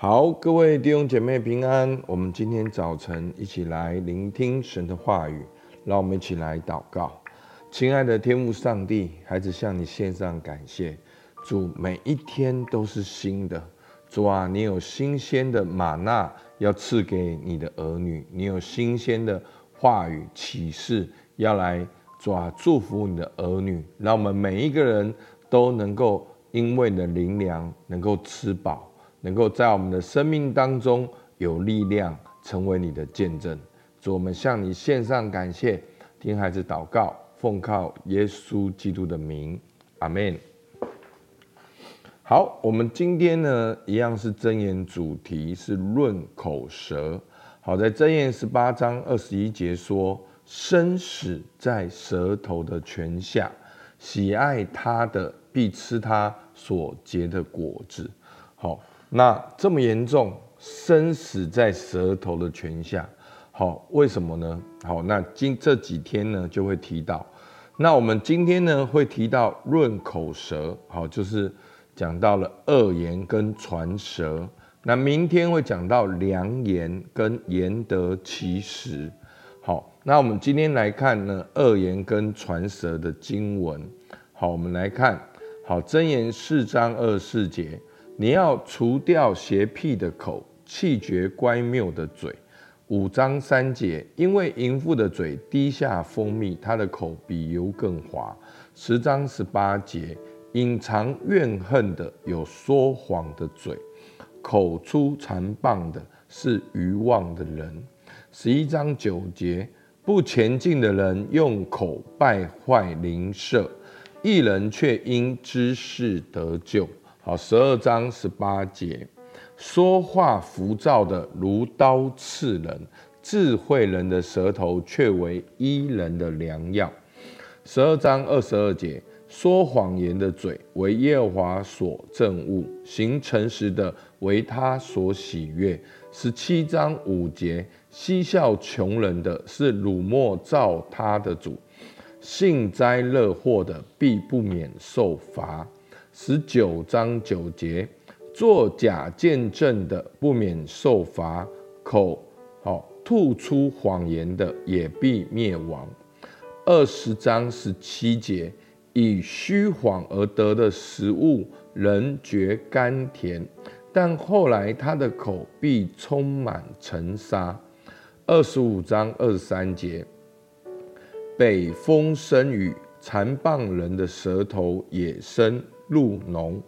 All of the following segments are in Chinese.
好，各位弟兄姐妹平安。我们今天早晨一起来聆听神的话语，让我们一起来祷告。亲爱的天父上帝，孩子向你献上感谢。主，每一天都是新的。主啊，你有新鲜的吗哪要赐给你的儿女，你有新鲜的话语启示要来主啊祝福你的儿女，让我们每一个人都能够因为你的灵粮能够吃饱。能够在我们的生命当中有力量，成为你的见证。主，我们向你献上感谢，听孩子祷告，奉靠耶稣基督的名，阿门。好，我们今天呢，一样是箴言主题是论口舌。好，在箴言十八章二十一节说：“生死在舌头的权下，喜爱他的必吃他所结的果子。”好。那这么严重，生死在舌头的权下，好，为什么呢？好，那今这几天呢就会提到，那我们今天呢会提到润口舌，好，就是讲到了恶言跟传舌，那明天会讲到良言跟言得其实，好，那我们今天来看呢恶言跟传舌的经文，好，我们来看，好，真言四章二四节。你要除掉邪僻的口，气绝乖谬的嘴。五章三节，因为淫妇的嘴滴下蜂蜜，她的口比油更滑。十章十八节，隐藏怨恨的有说谎的嘴，口出谗谤的是愚妄的人。十一章九节，不前进的人用口败坏邻舍，一人却因知识得救。好，十二章十八节，说话浮躁的如刀刺人，智慧人的舌头却为医人的良药。十二章二十二节，说谎言的嘴为耶和华所憎恶，行诚实的为他所喜悦。十七章五节，嬉笑穷人的是辱没造他的主，幸灾乐祸的必不免受罚。十九章九节，作假见证的不免受罚，口好吐出谎言的也必灭亡。二十章十七节，以虚谎而得的食物，人觉甘甜，但后来他的口必充满尘沙。二十五章二十三节，北风生雨，残棒人的舌头也生。入浓，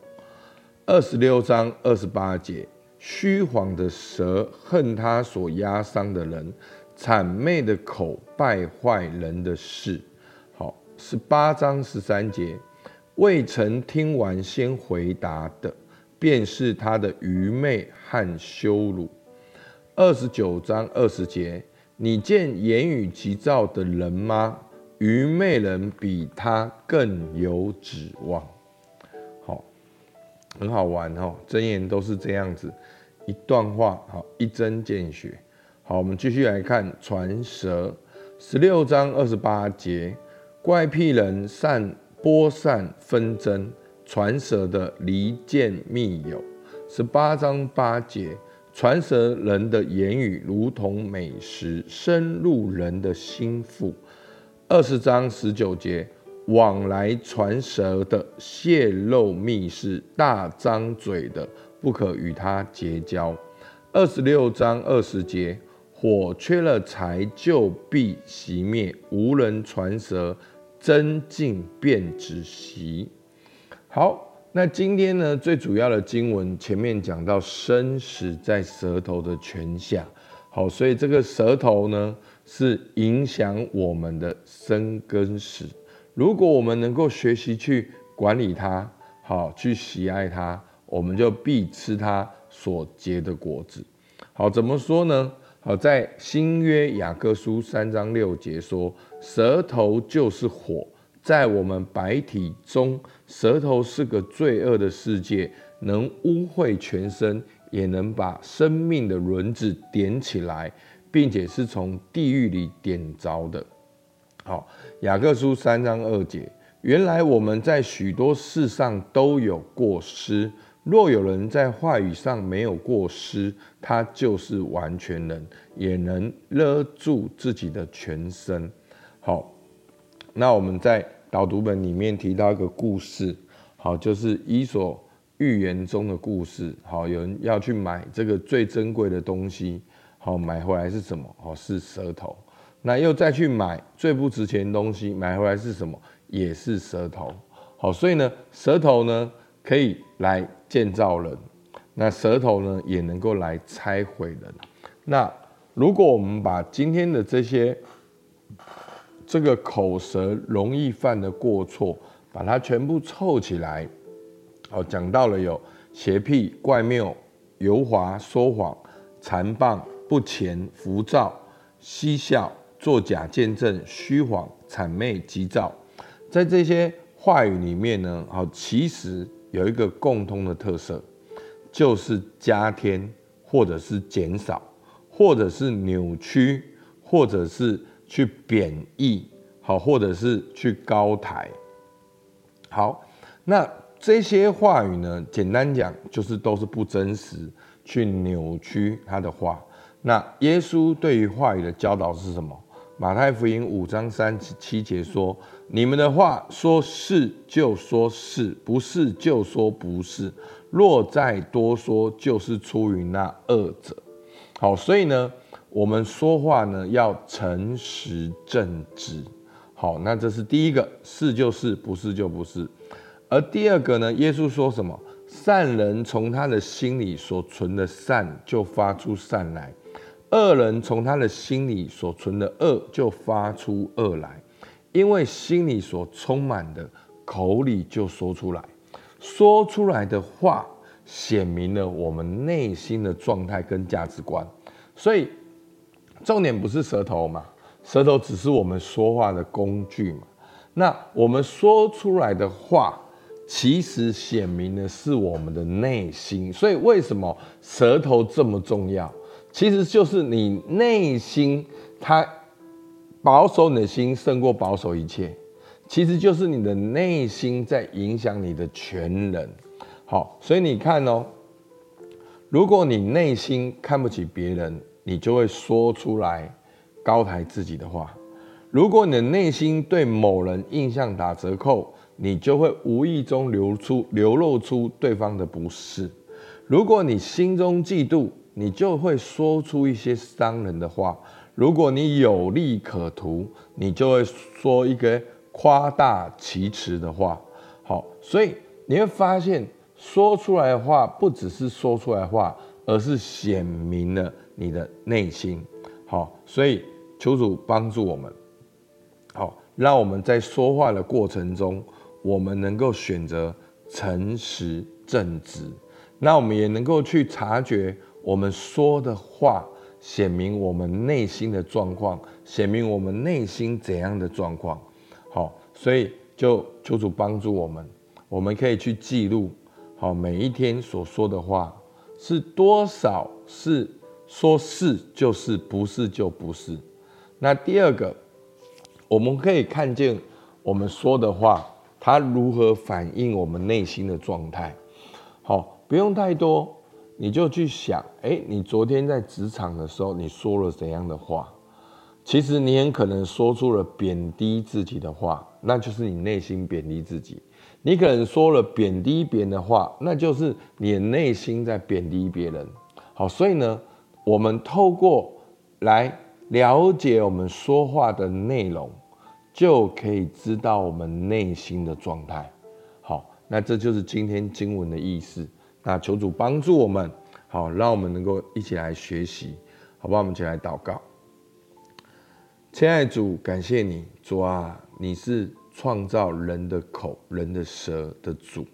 二十六章二十八节，虚谎的舌恨他所压伤的人，谄媚的口败坏人的事。好，十八章十三节，未曾听完先回答的，便是他的愚昧和羞辱。二十九章二十节，你见言语急躁的人吗？愚昧人比他更有指望。很好玩哦，箴言都是这样子，一段话好，一针见血。好，我们继续来看传舌，十六章二十八节，怪僻人善播散纷争，传舌的离间密友。十八章八节，传舌人的言语如同美食，深入人的心腹。二十章十九节。往来传舌的泄露密事，大张嘴的不可与他结交。二十六章二十节，火缺了柴就必熄灭，无人传舌，争竞便止息。好，那今天呢，最主要的经文前面讲到生死在舌头的权下，好，所以这个舌头呢，是影响我们的生跟死。如果我们能够学习去管理它，好，去喜爱它，我们就必吃它所结的果子。好，怎么说呢？好，在新约雅各书三章六节说，舌头就是火，在我们白体中，舌头是个罪恶的世界，能污秽全身，也能把生命的轮子点起来，并且是从地狱里点着的。好，雅各书三章二节，原来我们在许多事上都有过失。若有人在话语上没有过失，他就是完全人，也能勒住自己的全身。好，那我们在导读本里面提到一个故事，好，就是伊索寓言中的故事。好，有人要去买这个最珍贵的东西，好，买回来是什么？好，是舌头。那又再去买最不值钱的东西，买回来是什么？也是舌头。好，所以呢，舌头呢可以来建造人，那舌头呢也能够来拆毁人。那如果我们把今天的这些这个口舌容易犯的过错，把它全部凑起来，好，讲到了有邪僻、怪谬、油滑、说谎、残暴、不虔、浮躁、嬉笑、作假见证、虚谎、谄媚、急躁，在这些。话语里面呢，好，其实有一个共通的特色，就是加添，或者是减少，或者是扭曲，或者是去贬义，好，或者是去高抬。好，那这些话语呢，简单讲就是都是不真实，去扭曲他的话。那耶稣对于话语的教导是什么？马太福音五章三十七节说：“你们的话说是就说是，不是就说不是。若再多说，就是出于那恶者。”好，所以呢，我们说话呢要诚实正直。好，那这是第一个，是就是，不是就不是。而第二个呢，耶稣说什么？善人从他的心里所存的善，就发出善来。恶人从他的心里所存的恶就发出恶来，因为心里所充满的，口里就说出来。说出来的话显明了我们内心的状态跟价值观。所以重点不是舌头嘛，舌头只是我们说话的工具嘛。那我们说出来的话，其实显明的是我们的内心。所以为什么舌头这么重要？其实就是你内心，他保守你的心胜过保守一切。其实就是你的内心在影响你的全人。好，所以你看哦，如果你内心看不起别人，你就会说出来高抬自己的话；如果你的内心对某人印象打折扣，你就会无意中流出流露出对方的不是；如果你心中嫉妒，你就会说出一些伤人的话。如果你有利可图，你就会说一个夸大其词的话。好，所以你会发现，说出来的话不只是说出来话，而是显明了你的内心。好，所以求主帮助我们。好，让我们在说话的过程中，我们能够选择诚实正直。那我们也能够去察觉。我们说的话显明我们内心的状况，显明我们内心怎样的状况。好，所以就求主帮助我们，我们可以去记录，好，每一天所说的话是多少，是说是就是，不是就不是。那第二个，我们可以看见我们说的话，它如何反映我们内心的状态。好，不用太多。你就去想，哎，你昨天在职场的时候，你说了怎样的话？其实你很可能说出了贬低自己的话，那就是你内心贬低自己。你可能说了贬低别人的话，那就是你内心在贬低别人。好，所以呢，我们透过来了解我们说话的内容，就可以知道我们内心的状态。好，那这就是今天经文的意思。那求主帮助我们，好，让我们能够一起来学习，好不好？我们一起来祷告。亲爱的主，感谢你，主啊，你是创造人的口、人的舌的主。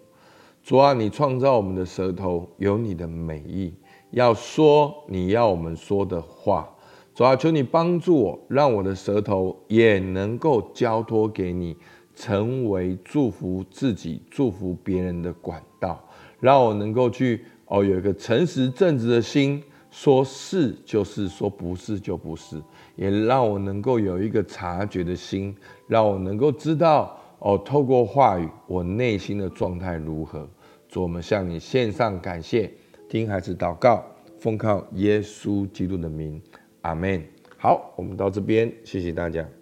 主啊，你创造我们的舌头，有你的美意，要说你要我们说的话。主啊，求你帮助我，让我的舌头也能够交托给你，成为祝福自己、祝福别人的管道。让我能够去哦，有一个诚实正直的心，说是就是，说不是就不是，也让我能够有一个察觉的心，让我能够知道哦，透过话语，我内心的状态如何。主，我们向你献上感谢，听孩子祷告，奉靠耶稣基督的名，阿门。好，我们到这边，谢谢大家。